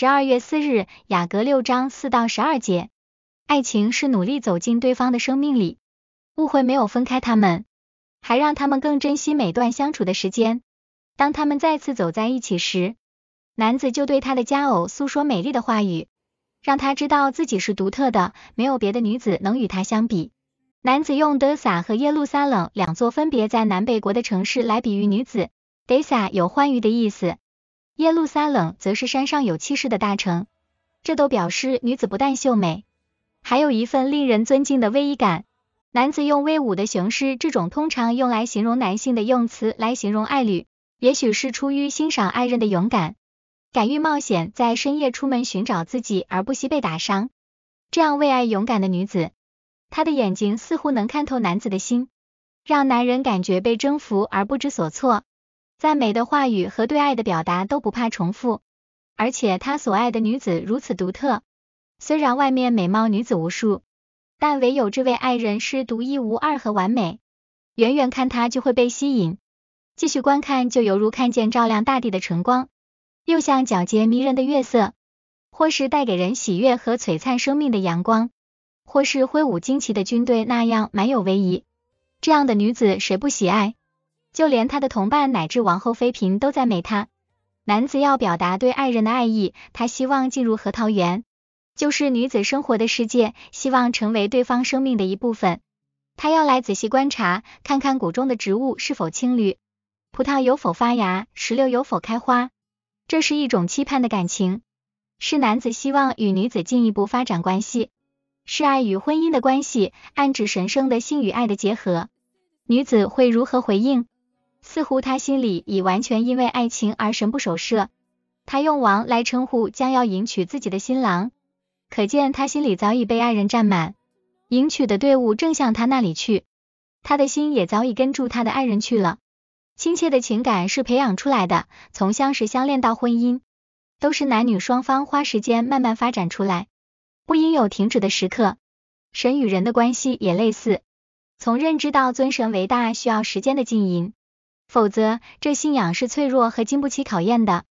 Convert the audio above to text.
十二月四日，雅各六章四到十二节。爱情是努力走进对方的生命里，误会没有分开他们，还让他们更珍惜每段相处的时间。当他们再次走在一起时，男子就对他的佳偶诉说美丽的话语，让他知道自己是独特的，没有别的女子能与他相比。男子用德撒和耶路撒冷两座分别在南北国的城市来比喻女子。得撒有欢愉的意思，耶路撒冷则是山上有气势的大城，这都表示女子不但秀美，还有一份令人尊敬的威仪感。男子用威武的雄狮这种通常用来形容男性的用词来形容爱侣，也许是出于欣赏爱人的勇敢，敢于冒险在深夜出门寻找自己而不惜被打伤。这样为爱勇敢的女子。她的眼睛似乎能看透男子的心，让男人感觉被征服而不知所措。赞美的话语和对爱的表达都不怕重复，而且他所爱的女子如此独特。虽然外面美貌女子无数，但唯有这位爱人是独一无二和完美。远远看他就会被吸引，继续观看就犹如看见照亮大地的晨光，又像皎洁迷人的月色，或是带给人喜悦和璀璨生命的阳光。或是挥舞旌旗的军队那样满有威仪，这样的女子谁不喜爱？就连他的同伴乃至王后妃嫔都赞美他。男子要表达对爱人的爱意，他希望进入核桃园，就是女子生活的世界，希望成为对方生命的一部分。他要来仔细观察，看看谷中的植物是否青绿，葡萄有否发芽，石榴有否开花。这是一种期盼的感情，是男子希望与女子进一步发展关系。是爱与婚姻的关系，暗指神圣的性与爱的结合。女子会如何回应？似乎他心里已完全因为爱情而神不守舍。他用王来称呼将要迎娶自己的新郎，可见他心里早已被爱人占满。迎娶的队伍正向他那里去，他的心也早已跟住他的爱人去了。亲切的情感是培养出来的，从相识相恋到婚姻，都是男女双方花时间慢慢发展出来。不应有停止的时刻。神与人的关系也类似，从认知到尊神为大需要时间的经营，否则这信仰是脆弱和经不起考验的。